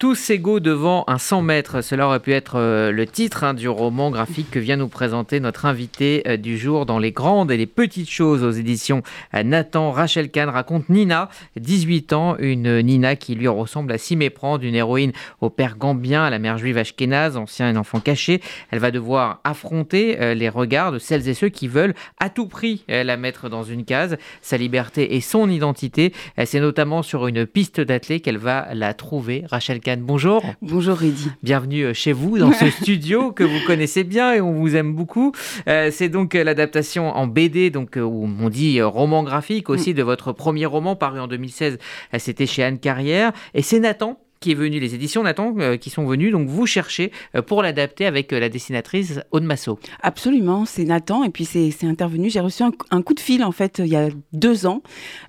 Tous égaux devant un 100 mètres, cela aurait pu être euh, le titre hein, du roman graphique que vient nous présenter notre invité euh, du jour dans Les grandes et les petites choses aux éditions euh, Nathan. Rachel Kahn raconte Nina, 18 ans, une Nina qui lui ressemble à s'y méprendre, une héroïne au père gambien, à la mère juive ashkénaze, ancien enfant caché. Elle va devoir affronter les regards de celles et ceux qui veulent à tout prix la mettre dans une case. Sa liberté et son identité, c'est notamment sur une piste d'athlée qu'elle va la trouver. Rachel Kahn bonjour. Bonjour Rudy. Bienvenue euh, chez vous dans ce studio que vous connaissez bien et on vous aime beaucoup. Euh, c'est donc euh, l'adaptation en BD, donc où on dit roman graphique aussi mm. de votre premier roman paru en 2016. C'était chez Anne Carrière et c'est Nathan qui est venu, les éditions Nathan, euh, qui sont venues, donc vous cherchez euh, pour l'adapter avec euh, la dessinatrice Aude Massot. Absolument, c'est Nathan, et puis c'est intervenu, j'ai reçu un, coup de fil en fait il y a deux ans,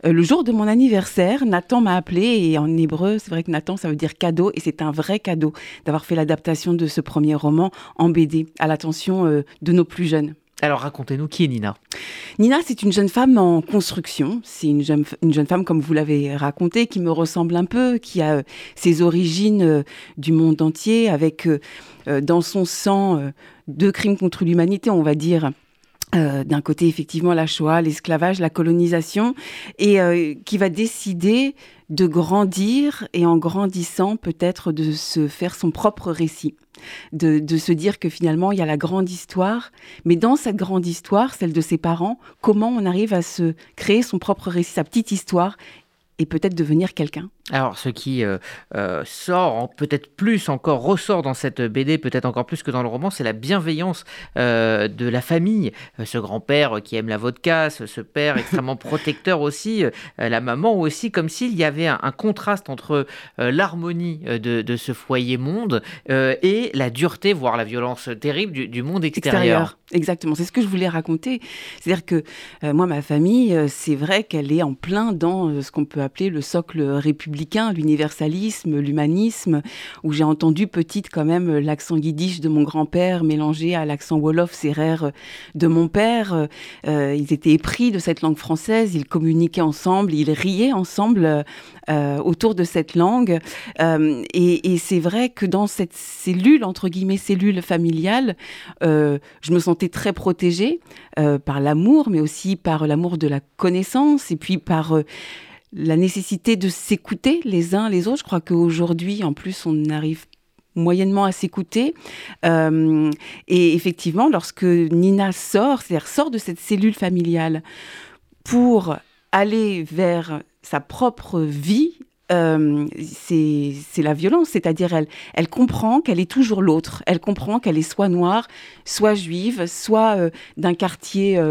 le jour de mon anniversaire, Nathan m'a appelé, et en hébreu, c'est vrai que Nathan, ça veut dire cadeau, et c'est un vrai cadeau d'avoir fait l'adaptation de ce premier roman en BD, à l'attention de nos plus jeunes. Alors racontez-nous qui est Nina? Nina, c'est une jeune femme en construction. C'est une jeune, une jeune femme, comme vous l'avez raconté, qui me ressemble un peu, qui a euh, ses origines euh, du monde entier, avec euh, dans son sang deux crimes contre l'humanité, on va dire. D'un côté effectivement la Shoah, l'esclavage, la colonisation, et qui va décider de grandir et en grandissant peut-être de se faire son propre récit. De, se dire que finalement, il y a la grande histoire, mais dans cette grande histoire, celle de ses parents, comment on arrive à se créer son propre récit, sa petite histoire, et peut-être devenir quelqu'un alors, ce qui euh, euh, sort, peut-être plus encore, ressort dans cette BD, peut-être encore plus que dans le roman, c'est la bienveillance euh, de la famille. ce grand-père qui aime la vodka, ce, père extrêmement protecteur aussi, la maman aussi, comme s'il y avait un, contraste entre l'harmonie de, ce foyer monde et la dureté, voire la violence terrible du, monde extérieur. Exactement, c'est ce que je voulais raconter. C'est-à-dire que moi, ma famille, c'est vrai qu'elle est en plein dans ce qu'on peut appeler le socle républicain l'universalisme, l'humanisme, où j'ai entendu petite quand même l'accent yiddish de mon grand-père mélangé à l'accent wolof serrère de mon père. Euh, ils étaient épris de cette langue française, ils communiquaient ensemble, ils riaient ensemble euh, autour de cette langue. Euh, et, c'est vrai que dans cette cellule, entre guillemets, cellule familiale, je me sentais très protégée par l'amour, mais aussi par l'amour de la connaissance et puis par la nécessité de s'écouter les uns les autres. Je crois qu'aujourd'hui, en plus, on arrive moyennement à s'écouter. Euh, et effectivement, lorsque Nina sort, c'est-à-dire sort de cette cellule familiale pour aller vers sa propre vie, euh, c'est la violence, c'est-à-dire elle, comprend qu'elle est toujours l'autre, elle comprend qu'elle est soit noire, soit juive, soit euh, d'un quartier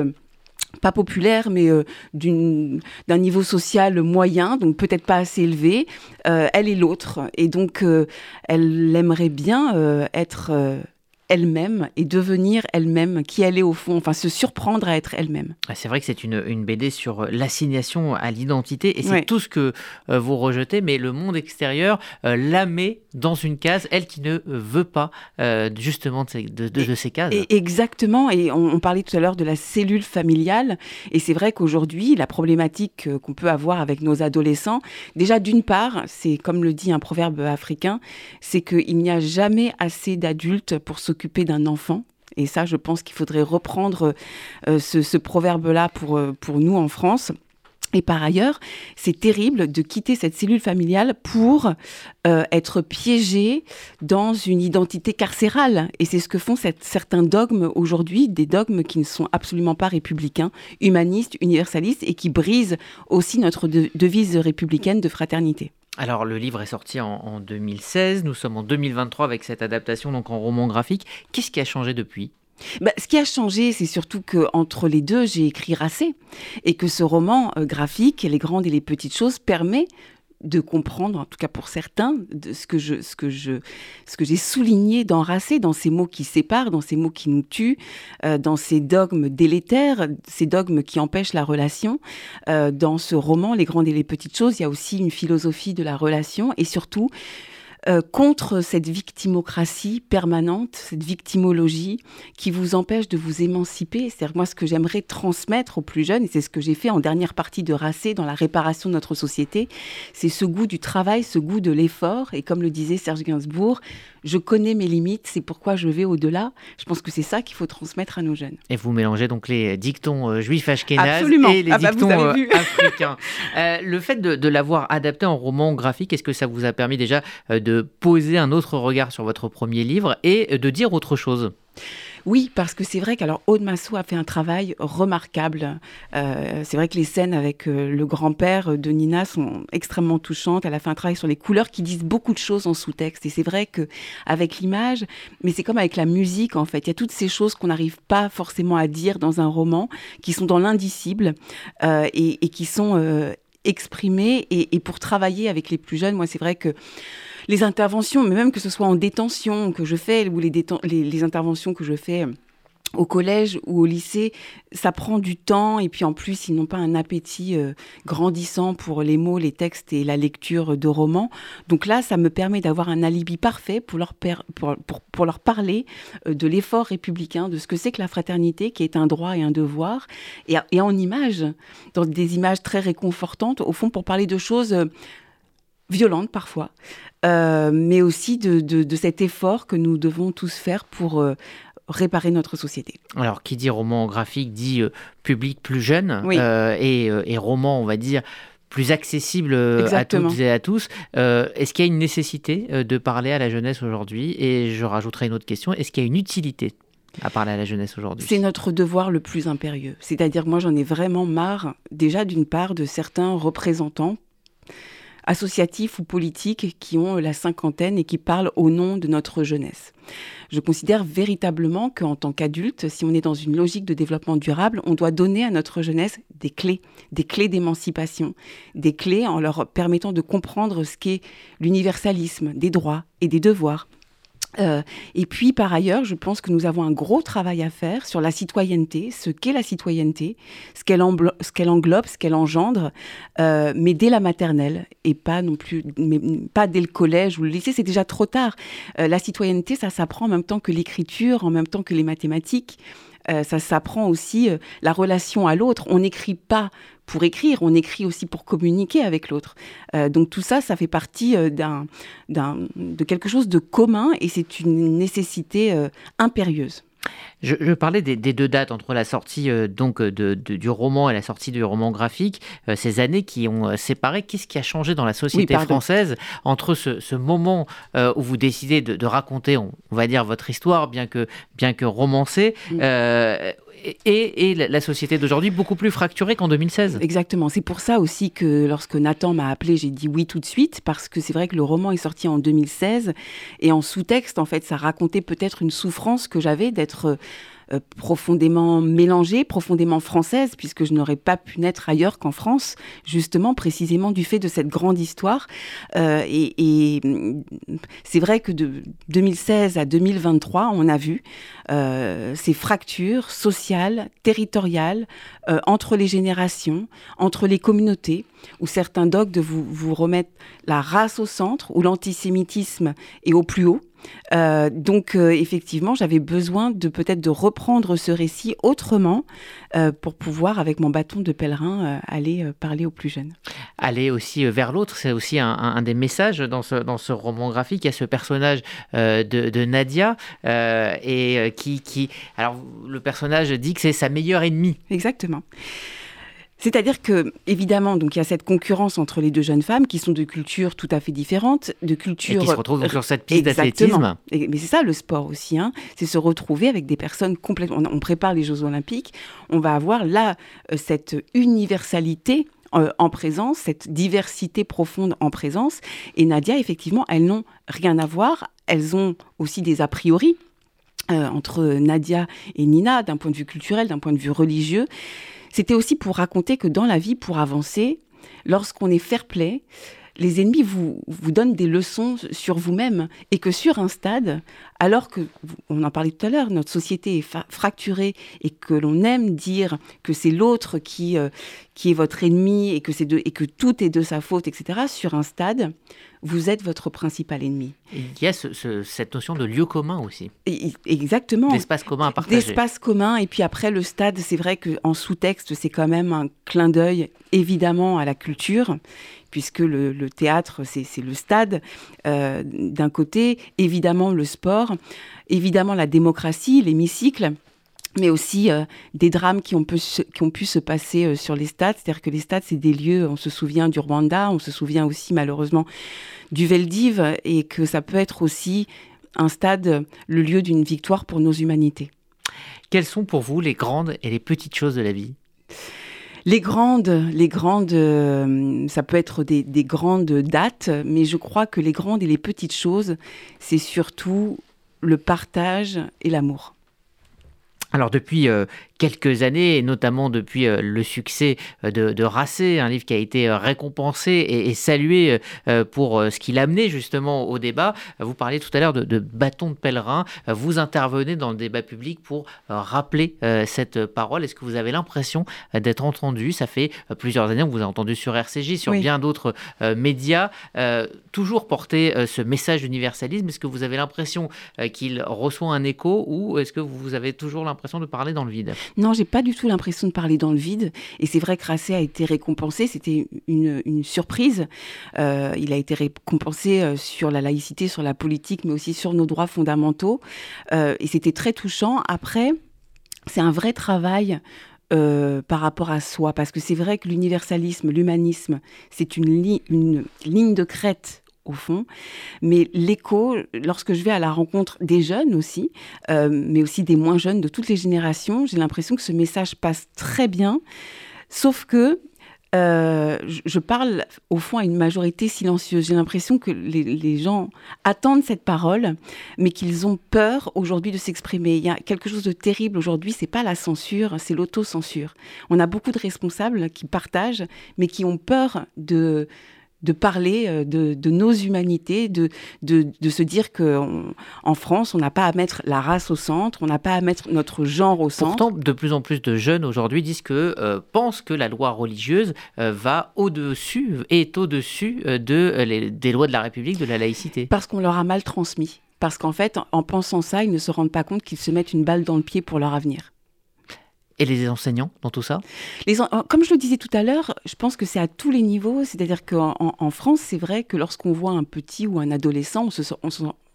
pas populaire, mais euh, d'un niveau social moyen, donc peut-être pas assez élevé, euh, elle est l'autre. Et donc, euh, elle aimerait bien être elle-même et devenir elle-même qui elle est au fond, enfin se surprendre à être elle-même. Ah, c'est vrai que c'est une, une, BD sur l'assignation à l'identité et c'est tout ce que vous rejetez, mais le monde extérieur la met dans une case, elle qui ne veut pas euh, justement de, de, de, ces cases. Et exactement, et on, parlait tout à l'heure de la cellule familiale, et c'est vrai qu'aujourd'hui, la problématique euh, qu'on peut avoir avec nos adolescents, déjà d'une part, c'est comme le dit un proverbe africain, c'est qu'il n'y a jamais assez d'adultes pour s'occuper d'un enfant. Et ça, je pense qu'il faudrait reprendre euh, ce, proverbe-là pour, pour nous en France. Et par ailleurs, c'est terrible de quitter cette cellule familiale pour euh, être piégé dans une identité carcérale. Et c'est ce que font certains dogmes aujourd'hui, des dogmes qui ne sont absolument pas républicains, humanistes, universalistes, et qui brisent aussi notre devise républicaine de fraternité. Alors le livre est sorti en, en 2016, nous sommes en 2023 avec cette adaptation donc en roman graphique. Qu'est-ce qui a changé depuis? Bah, ce qui a changé, c'est surtout que entre les deux, j'ai écrit Racé et que ce roman euh, graphique, Les grandes et les petites choses, permet de comprendre, en tout cas pour certains, de ce que je, ce que je, ce que j'ai souligné dans Racé, dans ces mots qui séparent, dans ces mots qui nous tuent, euh, dans ces dogmes délétères, ces dogmes qui empêchent la relation. Euh, dans ce roman, Les grandes et les petites choses, il y a aussi une philosophie de la relation et surtout euh, contre cette victimocratie permanente, cette victimologie qui vous empêche de vous émanciper. C'est-à-dire moi ce que j'aimerais transmettre aux plus jeunes, et c'est ce que j'ai fait en dernière partie de Racé dans la réparation de notre société, c'est ce goût du travail, ce goût de l'effort. Et comme le disait Serge Gainsbourg, je connais mes limites, c'est pourquoi je vais au-delà. Je pense que c'est ça qu'il faut transmettre à nos jeunes. Et vous mélangez donc les dictons euh, juifs ashkénazes et les ah bah, dictons euh, africains. le fait de, de l'avoir adapté en roman graphique, est-ce que ça vous a permis déjà de poser un autre regard sur votre premier livre et de dire autre chose? Oui, parce que c'est vrai qu'alors Aude a fait un travail remarquable. Euh, c'est vrai que les scènes avec euh, le grand-père de Nina sont extrêmement touchantes. Elle a fait un travail sur les couleurs qui disent beaucoup de choses en sous-texte. Et c'est vrai que avec l'image, mais c'est comme avec la musique en fait. Il y a toutes ces choses qu'on n'arrive pas forcément à dire dans un roman, qui sont dans l'indicible euh, et, qui sont exprimées. Et pour travailler avec les plus jeunes, moi c'est vrai que les interventions, mais même que ce soit en détention que je fais, ou les, interventions que je fais euh, au collège ou au lycée, ça prend du temps et puis en plus ils n'ont pas un appétit euh, grandissant pour les mots, les textes et la lecture de romans. Donc là, ça me permet d'avoir un alibi parfait pour leur, parler euh, de l'effort républicain, de ce que c'est que la fraternité, qui est un droit et un devoir, et en images, dans des images très réconfortantes, au fond pour parler de choses violentes parfois, euh, mais aussi de, cet effort que nous devons tous faire pour euh, réparer notre société. Alors, qui dit roman graphique dit euh, public plus jeune et, roman, on va dire, plus accessible à toutes et à tous. est-ce qu'il y a une nécessité de parler à la jeunesse aujourd'hui? Et je rajouterai une autre question, est-ce qu'il y a une utilité à parler à la jeunesse aujourd'hui? C'est notre devoir le plus impérieux. C'est-à-dire moi j'en ai vraiment marre déjà d'une part de certains représentants associatifs ou politiques qui ont la cinquantaine et qui parlent au nom de notre jeunesse. Je considère véritablement qu'en tant qu'adulte, si on est dans une logique de développement durable, on doit donner à notre jeunesse des clés, des clés d'émancipation, des clés en leur permettant de comprendre ce qu'est l'universalisme des droits et des devoirs, euh, et puis, par ailleurs, je pense que nous avons un gros travail à faire sur la citoyenneté, ce qu'est la citoyenneté, ce qu'elle englobe, ce qu'elle engendre, euh, mais dès la maternelle et pas non plus, mais pas dès le collège ou le lycée, c'est déjà trop tard. Euh, la citoyenneté, ça s'apprend en même temps que l'écriture, en même temps que les mathématiques. ça s'apprend aussi la relation à l'autre. On n'écrit pas pour écrire, on écrit aussi pour communiquer avec l'autre. Euh, donc tout ça, ça fait partie euh, d'un, de quelque chose de commun et c'est une nécessité euh, impérieuse. Je, parlais des, deux dates entre la sortie donc de, du roman et la sortie du roman graphique, ces années qui ont séparé. Qu'est-ce qui a changé dans la société française entre ce, moment où vous décidez de, raconter, on, va dire, votre histoire, bien que, bien que romancée, mm et, la société d'aujourd'hui beaucoup plus fracturée qu'en 2016. Exactement. C'est pour ça aussi que lorsque Nathan m'a appelé, j'ai dit oui tout de suite, parce que c'est vrai que le roman est sorti en 2016 et en sous-texte, en fait, ça racontait peut-être une souffrance que j'avais d'être euh, profondément mélangée, profondément française, puisque je n'aurais pas pu naître ailleurs qu'en France, justement, précisément du fait de cette grande histoire. Euh, et, mm, c'est vrai que de 2016 à 2023, on a vu euh, ces fractures sociales, territoriales, entre les générations, entre les communautés, où certains dogmes vous, vous remettent la race au centre, où l'antisémitisme est au plus haut, euh, donc euh, effectivement, j'avais besoin de peut-être de reprendre ce récit autrement euh, pour pouvoir, avec mon bâton de pèlerin, aller parler aux plus jeunes. Aller aussi vers l'autre, c'est aussi un, des messages dans ce, dans ce roman graphique. Il y a ce personnage de, Nadia et qui, qui, alors le personnage dit que c'est sa meilleure ennemie. Exactement. C'est-à-dire que, évidemment, donc il y a cette concurrence entre les deux jeunes femmes qui sont de cultures tout à fait différentes, de cultures. Et qui se retrouvent sur cette piste d'athlétisme. Mais c'est ça le sport aussi, hein. c'est se retrouver avec des personnes complètement. On prépare les Jeux Olympiques, on va avoir là euh, cette universalité euh, en présence, cette diversité profonde en présence. Et Nadia, effectivement, elles n'ont rien à voir. Elles ont aussi des a priori. Euh, entre Nadia et Nina, d'un point de vue culturel, d'un point de vue religieux. C'était aussi pour raconter que dans la vie, pour avancer, lorsqu'on est fair play, les ennemis vous, vous donnent des leçons sur vous-même et que sur un stade, alors que, on en parlait tout à l'heure, notre société est fracturée et que l'on aime dire que c'est l'autre qui, euh, qui est votre ennemi et que, c'est et que tout est de sa faute, etc., sur un stade, vous êtes votre principal ennemi. Il y a cette notion de lieu commun aussi. exactement. D'espace commun à partager. D'espace commun. Et puis après, le stade, c'est vrai qu'en sous-texte, c'est quand même un clin d'œil, évidemment, à la culture puisque le, théâtre, c'est le stade euh, d'un côté, évidemment le sport, évidemment la démocratie, l'hémicycle mais aussi euh, des drames qui ont, pu se passer euh, sur les stades. C'est-à-dire que les stades, c'est des lieux, on se souvient du Rwanda, on se souvient aussi malheureusement du Veldiv, et que ça peut être aussi un stade, le lieu d'une victoire pour nos humanités. Quelles sont pour vous les grandes et les petites choses de la vie? Les grandes, euh, ça peut être des, grandes dates, mais je crois que les grandes et les petites choses, c'est surtout le partage et l'amour. Alors depuis euh, quelques années, et notamment depuis euh, le succès euh, de, Racé, un livre qui a été euh, récompensé et, salué pour ce qu'il amenait justement au débat. Vous parliez tout à l'heure de, bâton de pèlerin. Vous intervenez dans le débat public pour rappeler cette parole. Est-ce que vous avez l'impression d'être entendu? Ça fait plusieurs années, on vous a entendu sur RCJ, sur bien d'autres médias, toujours porter ce message d'universalisme. Est-ce que vous avez l'impression qu'il reçoit un écho ou est-ce que vous avez toujours l'impression de parler dans le vide? Non, j'ai pas du tout l'impression de parler dans le vide. Et c'est vrai que Racé a été récompensé. C'était une, surprise. Euh, il a été récompensé euh, sur la laïcité, sur la politique, mais aussi sur nos droits fondamentaux. Euh, et c'était très touchant. Après, c'est un vrai travail par rapport à soi, parce que c'est vrai que l'universalisme, l'humanisme, c'est une, une, ligne de crête au fond. Mais l'écho, lorsque je vais à la rencontre des jeunes aussi, euh, mais aussi des moins jeunes de toutes les générations, j'ai l'impression que ce message passe très bien. Sauf que euh, je parle au fond à une majorité silencieuse. J'ai l'impression que les, gens attendent cette parole, mais qu'ils ont peur aujourd'hui de s'exprimer. Il y a quelque chose de terrible aujourd'hui, c'est pas la censure, c'est l'autocensure. On a beaucoup de responsables qui partagent, mais qui ont peur de de parler euh, de, nos humanités, de, de, se dire qu'en France, on n'a pas à mettre la race au centre, on n'a pas à mettre notre genre au centre. Pourtant, de plus en plus de jeunes aujourd'hui disent que, euh, pensent que la loi religieuse euh, va au-dessus, est au-dessus de, des lois de la République, de la laïcité. Parce qu'on leur a mal transmis. Parce qu'en fait, en pensant ça, ils ne se rendent pas compte qu'ils se mettent une balle dans le pied pour leur avenir. Et les enseignants dans tout ça Comme je le disais tout à l'heure, je pense que c'est à tous les niveaux. C'est-à-dire qu'en en France, c'est vrai que lorsqu'on voit un petit ou un adolescent, on se, on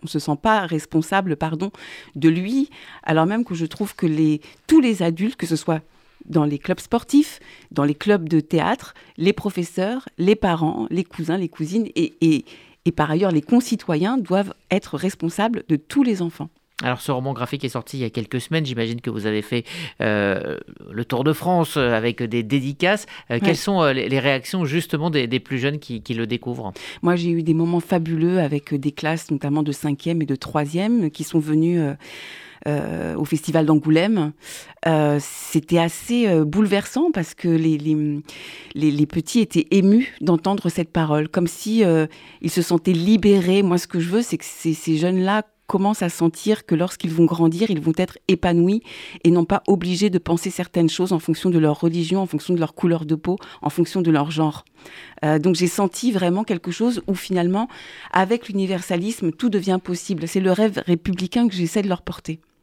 se, sent pas responsable pardon, de lui, alors même que je trouve que les, tous les adultes, que ce soit dans les clubs sportifs, dans les clubs de théâtre, les professeurs, les parents, les cousins, les cousines et, et, et par ailleurs les concitoyens doivent être responsables de tous les enfants. Alors ce roman graphique est sorti il y a quelques semaines, j'imagine que vous avez fait euh, le tour de France euh, avec des dédicaces. Euh, quelles sont les réactions justement des, plus jeunes qui, le découvrent? Moi j'ai eu des moments fabuleux avec des classes notamment de 5e et de 3e qui sont venus... au festival d'Angoulême. C'était assez bouleversant parce que les, les, petits étaient émus d'entendre cette parole, comme si ils se sentaient libérés. Moi, ce que je veux, c'est que ces jeunes-là commencent à sentir que lorsqu'ils vont grandir, ils vont être épanouis et non pas obligés de penser certaines choses en fonction de leur religion, en fonction de leur couleur de peau, en fonction de leur genre. Euh, donc j'ai senti vraiment quelque chose où finalement, avec l'universalisme, tout devient possible. C'est le rêve républicain que j'essaie de leur porter.